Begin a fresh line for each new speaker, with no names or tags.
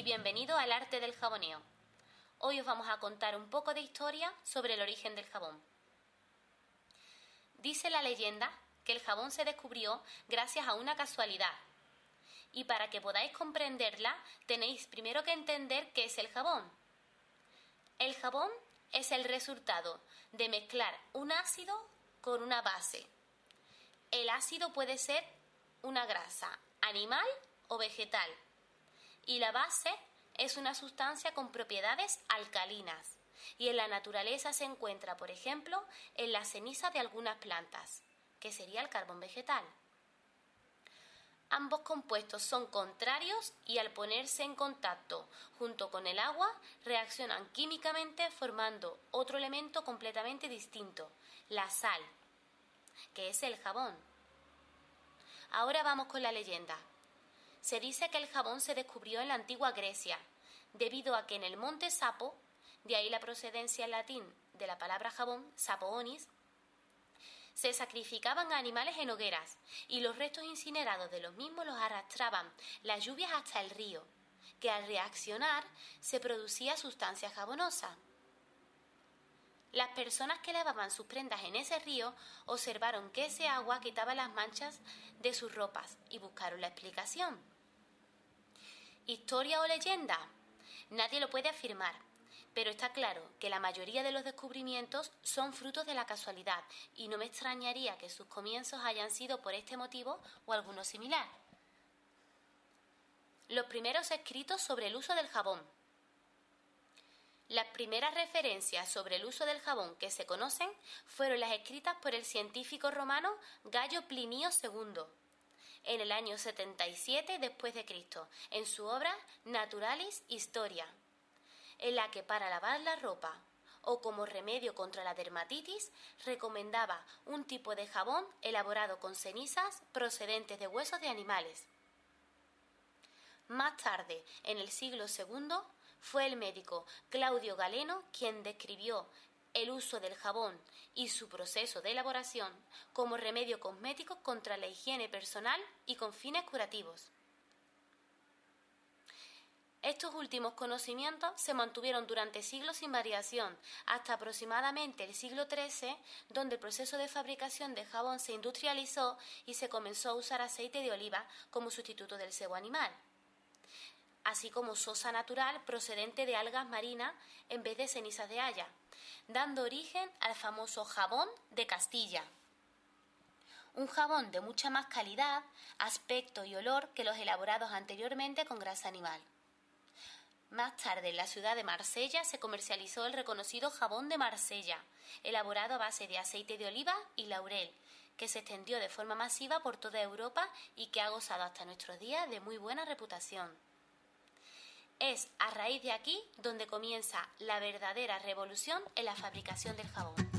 y bienvenido al arte del jaboneo. Hoy os vamos a contar un poco de historia sobre el origen del jabón. Dice la leyenda que el jabón se descubrió gracias a una casualidad. Y para que podáis comprenderla, tenéis primero que entender qué es el jabón. El jabón es el resultado de mezclar un ácido con una base. El ácido puede ser una grasa animal o vegetal y la base es una sustancia con propiedades alcalinas y en la naturaleza se encuentra, por ejemplo, en la ceniza de algunas plantas, que sería el carbón vegetal. Ambos compuestos son contrarios y al ponerse en contacto junto con el agua reaccionan químicamente formando otro elemento completamente distinto, la sal, que es el jabón. Ahora vamos con la leyenda. Se dice que el jabón se descubrió en la antigua Grecia, debido a que en el monte Sapo, de ahí la procedencia en latín de la palabra jabón, sapoonis, se sacrificaban animales en hogueras y los restos incinerados de los mismos los arrastraban las lluvias hasta el río, que al reaccionar se producía sustancia jabonosa. Las personas que lavaban sus prendas en ese río observaron que ese agua quitaba las manchas de sus ropas y buscaron la explicación. ¿Historia o leyenda? Nadie lo puede afirmar, pero está claro que la mayoría de los descubrimientos son frutos de la casualidad y no me extrañaría que sus comienzos hayan sido por este motivo o alguno similar. Los primeros escritos sobre el uso del jabón. Las primeras referencias sobre el uso del jabón que se conocen fueron las escritas por el científico romano Gallo Plinio II en el año 77 después de Cristo, en su obra Naturalis Historia, en la que para lavar la ropa o como remedio contra la dermatitis recomendaba un tipo de jabón elaborado con cenizas procedentes de huesos de animales. Más tarde, en el siglo II, fue el médico Claudio Galeno quien describió el uso del jabón y su proceso de elaboración como remedio cosmético contra la higiene personal y con fines curativos. Estos últimos conocimientos se mantuvieron durante siglos sin variación, hasta aproximadamente el siglo XIII, donde el proceso de fabricación de jabón se industrializó y se comenzó a usar aceite de oliva como sustituto del sebo animal, así como sosa natural procedente de algas marinas en vez de cenizas de haya, dando origen al famoso jabón de Castilla. Un jabón de mucha más calidad, aspecto y olor que los elaborados anteriormente con grasa animal. Más tarde, en la ciudad de Marsella se comercializó el reconocido jabón de Marsella, elaborado a base de aceite de oliva y laurel, que se extendió de forma masiva por toda Europa y que ha gozado hasta nuestros días de muy buena reputación. Es a raíz de aquí donde comienza la verdadera revolución en la fabricación del jabón.